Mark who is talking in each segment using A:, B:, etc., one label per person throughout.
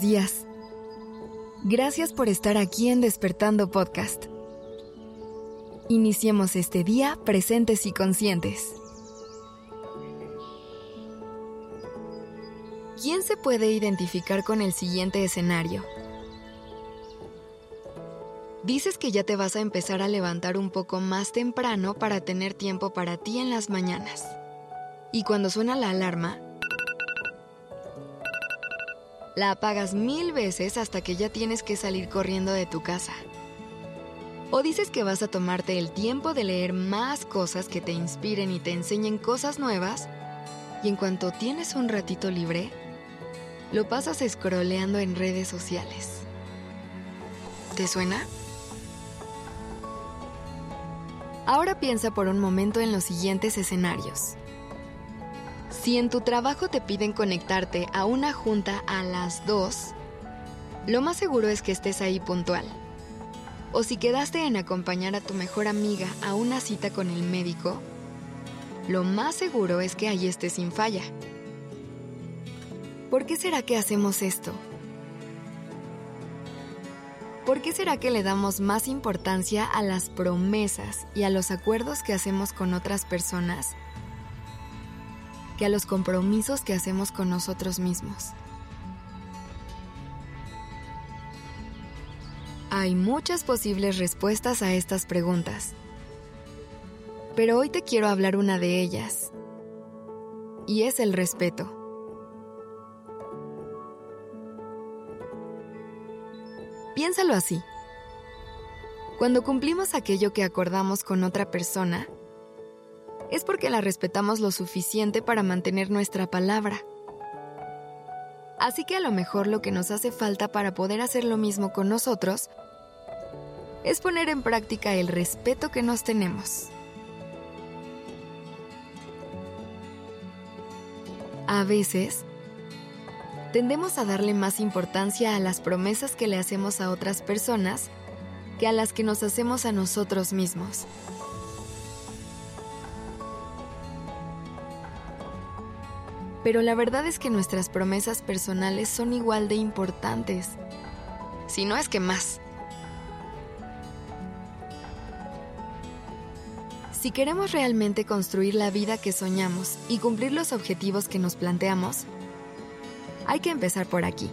A: días. Gracias por estar aquí en Despertando Podcast. Iniciemos este día presentes y conscientes. ¿Quién se puede identificar con el siguiente escenario? Dices que ya te vas a empezar a levantar un poco más temprano para tener tiempo para ti en las mañanas. Y cuando suena la alarma, la apagas mil veces hasta que ya tienes que salir corriendo de tu casa. O dices que vas a tomarte el tiempo de leer más cosas que te inspiren y te enseñen cosas nuevas, y en cuanto tienes un ratito libre, lo pasas scrolleando en redes sociales. ¿Te suena? Ahora piensa por un momento en los siguientes escenarios. Si en tu trabajo te piden conectarte a una junta a las 2, lo más seguro es que estés ahí puntual. O si quedaste en acompañar a tu mejor amiga a una cita con el médico, lo más seguro es que ahí estés sin falla. ¿Por qué será que hacemos esto? ¿Por qué será que le damos más importancia a las promesas y a los acuerdos que hacemos con otras personas que a los compromisos que hacemos con nosotros mismos. Hay muchas posibles respuestas a estas preguntas, pero hoy te quiero hablar una de ellas, y es el respeto. Piénsalo así. Cuando cumplimos aquello que acordamos con otra persona, es porque la respetamos lo suficiente para mantener nuestra palabra. Así que a lo mejor lo que nos hace falta para poder hacer lo mismo con nosotros es poner en práctica el respeto que nos tenemos. A veces, tendemos a darle más importancia a las promesas que le hacemos a otras personas que a las que nos hacemos a nosotros mismos. Pero la verdad es que nuestras promesas personales son igual de importantes, si no es que más. Si queremos realmente construir la vida que soñamos y cumplir los objetivos que nos planteamos, hay que empezar por aquí.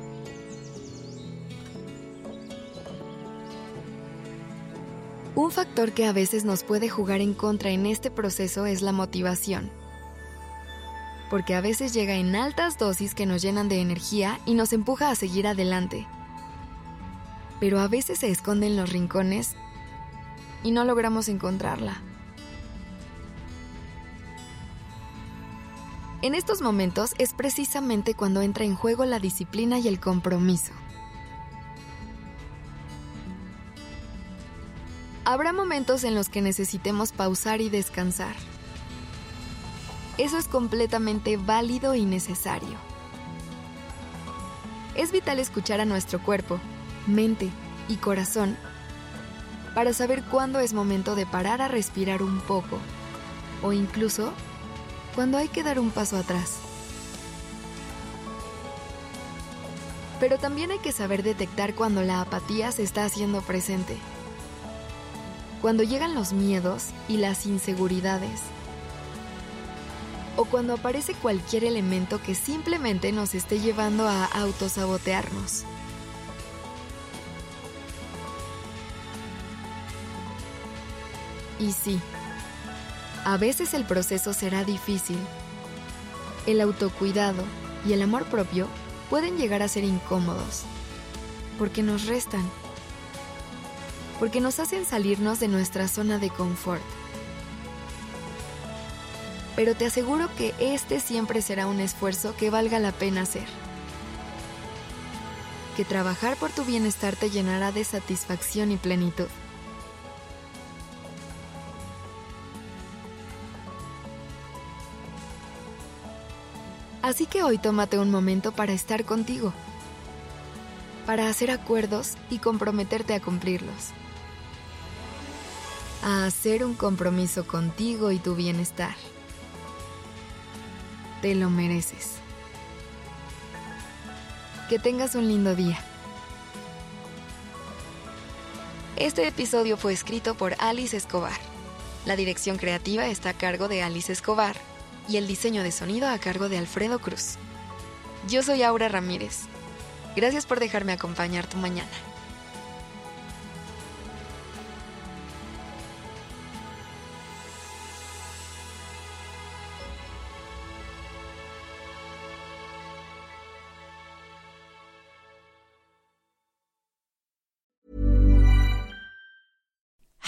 A: Un factor que a veces nos puede jugar en contra en este proceso es la motivación porque a veces llega en altas dosis que nos llenan de energía y nos empuja a seguir adelante. Pero a veces se esconde en los rincones y no logramos encontrarla. En estos momentos es precisamente cuando entra en juego la disciplina y el compromiso. Habrá momentos en los que necesitemos pausar y descansar eso es completamente válido y necesario. Es vital escuchar a nuestro cuerpo, mente y corazón para saber cuándo es momento de parar a respirar un poco o incluso cuando hay que dar un paso atrás. Pero también hay que saber detectar cuando la apatía se está haciendo presente. Cuando llegan los miedos y las inseguridades o cuando aparece cualquier elemento que simplemente nos esté llevando a autosabotearnos. Y sí, a veces el proceso será difícil. El autocuidado y el amor propio pueden llegar a ser incómodos, porque nos restan, porque nos hacen salirnos de nuestra zona de confort pero te aseguro que este siempre será un esfuerzo que valga la pena hacer. Que trabajar por tu bienestar te llenará de satisfacción y plenitud. Así que hoy tómate un momento para estar contigo, para hacer acuerdos y comprometerte a cumplirlos, a hacer un compromiso contigo y tu bienestar. Te lo mereces. Que tengas un lindo día. Este episodio fue escrito por Alice Escobar. La dirección creativa está a cargo de Alice Escobar y el diseño de sonido a cargo de Alfredo Cruz. Yo soy Aura Ramírez. Gracias por dejarme acompañar tu mañana.